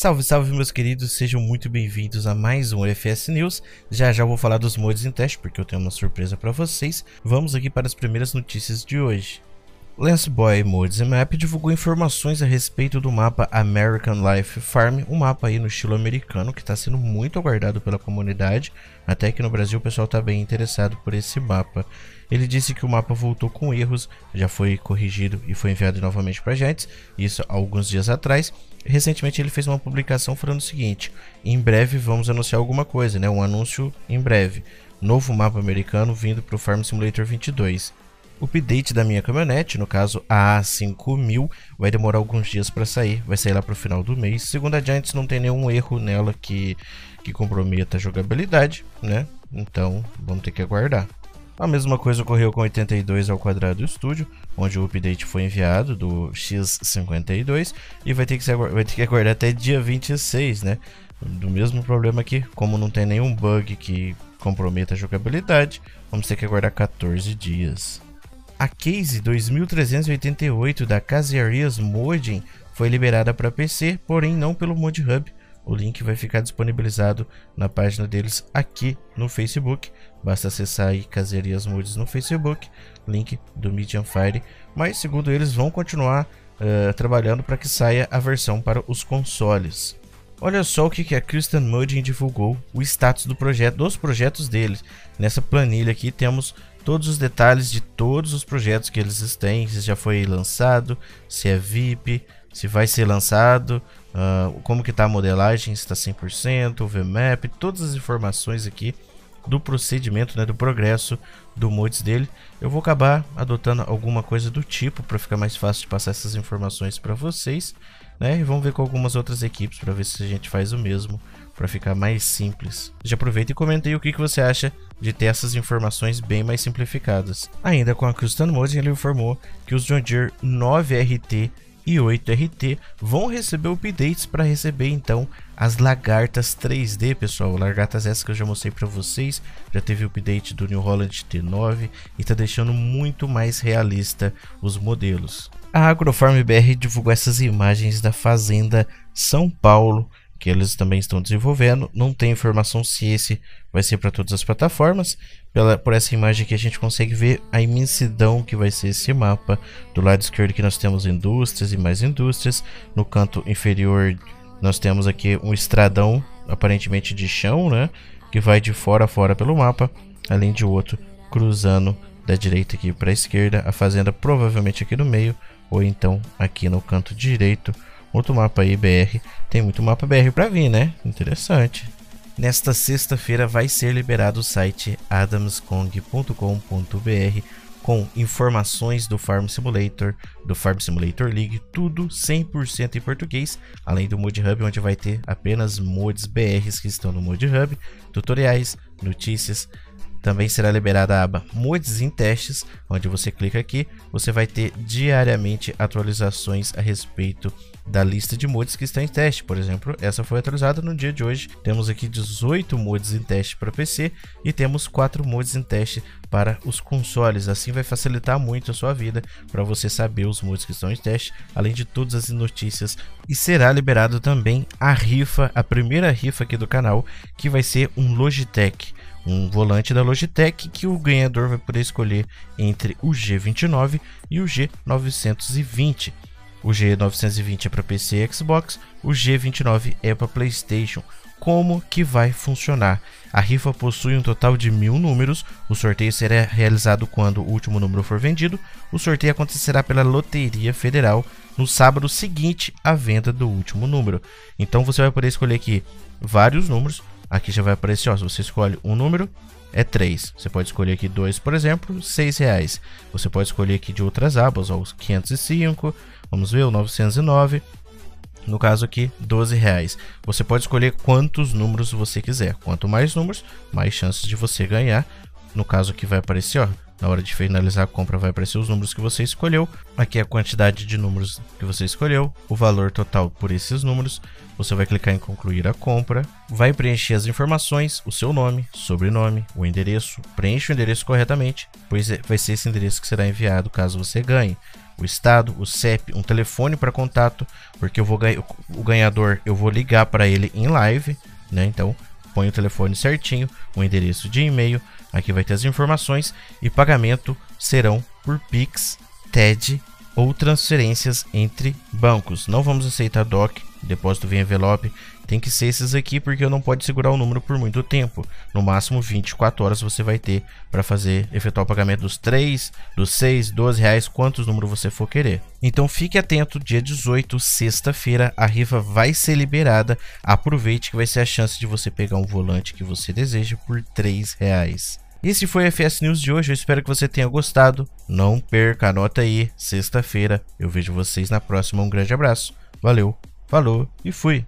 Salve, salve meus queridos, sejam muito bem-vindos a mais um FS News. Já já vou falar dos mods em teste porque eu tenho uma surpresa para vocês. Vamos aqui para as primeiras notícias de hoje. Lance Boy Mods Map divulgou informações a respeito do mapa American Life Farm, um mapa aí no estilo americano que está sendo muito aguardado pela comunidade, até que no Brasil o pessoal está bem interessado por esse mapa. Ele disse que o mapa voltou com erros, já foi corrigido e foi enviado novamente para Giants, isso alguns dias atrás. Recentemente ele fez uma publicação falando o seguinte: em breve vamos anunciar alguma coisa, né? Um anúncio em breve. Novo mapa americano vindo para o Farm Simulator 22. Update da minha caminhonete, no caso a A5000, vai demorar alguns dias para sair, vai sair lá para o final do mês. Segundo a Giants, não tem nenhum erro nela que, que comprometa a jogabilidade, né? Então vamos ter que aguardar. A mesma coisa ocorreu com 82 ao quadrado Studio, onde o update foi enviado do X52 e vai ter que, ser, vai ter que aguardar até dia 26, né? Do mesmo problema aqui, como não tem nenhum bug que comprometa a jogabilidade, vamos ter que aguardar 14 dias. A case 2388 da Caserias Modem foi liberada para PC, porém não pelo Mod Hub, o link vai ficar disponibilizado na página deles aqui no Facebook. Basta acessar aí Caserias Moods no Facebook, link do Medium Fire. Mas segundo eles vão continuar uh, trabalhando para que saia a versão para os consoles. Olha só o que a Christian Mudding divulgou, o status do projeto, dos projetos deles. Nessa planilha aqui temos todos os detalhes de todos os projetos que eles têm, se já foi lançado, se é VIP, se vai ser lançado, uh, como que está a modelagem, se está 100%, o VMAP, todas as informações aqui do procedimento, né, do progresso do mods dele. Eu vou acabar adotando alguma coisa do tipo para ficar mais fácil de passar essas informações para vocês, né? E vamos ver com algumas outras equipes para ver se a gente faz o mesmo para ficar mais simples. Já aproveita e comenta aí o que, que você acha de ter essas informações bem mais simplificadas. Ainda com a Custom Mods, ele informou que os John Deere 9RT e 8RT vão receber updates para receber então as lagartas 3D, pessoal. Lagartas essas que eu já mostrei para vocês. Já teve update do New Holland T9 e está deixando muito mais realista os modelos. A Agrofarm BR divulgou essas imagens da fazenda São Paulo que eles também estão desenvolvendo. Não tem informação se esse vai ser para todas as plataformas. Pela, por essa imagem aqui a gente consegue ver a imensidão que vai ser esse mapa. Do lado esquerdo aqui nós temos indústrias e mais indústrias. No canto inferior nós temos aqui um estradão aparentemente de chão, né? Que vai de fora a fora pelo mapa. Além de outro cruzando da direita aqui para a esquerda. A fazenda provavelmente aqui no meio ou então aqui no canto direito Outro mapa aí, BR. Tem muito mapa BR para vir, né? Interessante. Nesta sexta-feira vai ser liberado o site adamskong.com.br com informações do Farm Simulator, do Farm Simulator League, tudo 100% em português, além do Mod Hub, onde vai ter apenas mods BRs que estão no Mod Hub, tutoriais, notícias, também será liberada a aba Mods em Testes, onde você clica aqui, você vai ter diariamente atualizações a respeito da lista de mods que está em teste. Por exemplo, essa foi atualizada no dia de hoje. Temos aqui 18 mods em teste para PC e temos 4 mods em teste para os consoles. Assim vai facilitar muito a sua vida para você saber os mods que estão em teste, além de todas as notícias. E será liberado também a rifa, a primeira rifa aqui do canal, que vai ser um Logitech um volante da Logitech que o ganhador vai poder escolher entre o G29 e o G920. O G920 é para PC e Xbox, o G29 é para PlayStation. Como que vai funcionar? A rifa possui um total de mil números. O sorteio será realizado quando o último número for vendido. O sorteio acontecerá pela Loteria Federal no sábado seguinte à venda do último número. Então você vai poder escolher aqui vários números Aqui já vai aparecer, ó, se você escolhe um número, é 3. Você pode escolher aqui 2, por exemplo, 6 reais. Você pode escolher aqui de outras abas, ó, os 505, vamos ver, o 909. No caso aqui, 12 reais. Você pode escolher quantos números você quiser. Quanto mais números, mais chances de você ganhar. No caso aqui vai aparecer, ó, na hora de finalizar a compra vai aparecer os números que você escolheu. Aqui é a quantidade de números que você escolheu, o valor total por esses números. Você vai clicar em concluir a compra, vai preencher as informações, o seu nome, sobrenome, o endereço. Preencha o endereço corretamente, pois é, vai ser esse endereço que será enviado caso você ganhe. o estado, o CEP, um telefone para contato, porque eu vou o ganhador, eu vou ligar para ele em live, né? Então, põe o telefone certinho, o endereço de e-mail, aqui vai ter as informações e pagamento serão por Pix, TED ou transferências entre bancos. Não vamos aceitar DOC, depósito via envelope, tem que ser esses aqui porque eu não pode segurar o número por muito tempo. No máximo 24 horas você vai ter para fazer efetuar o pagamento dos 3, dos 6, 12 reais, quantos números você for querer. Então fique atento, dia 18, sexta-feira, a rifa vai ser liberada. Aproveite que vai ser a chance de você pegar um volante que você deseja por 3 reais. Esse foi o FS News de hoje, eu espero que você tenha gostado. Não perca, anota aí, sexta-feira. Eu vejo vocês na próxima, um grande abraço. Valeu, falou e fui!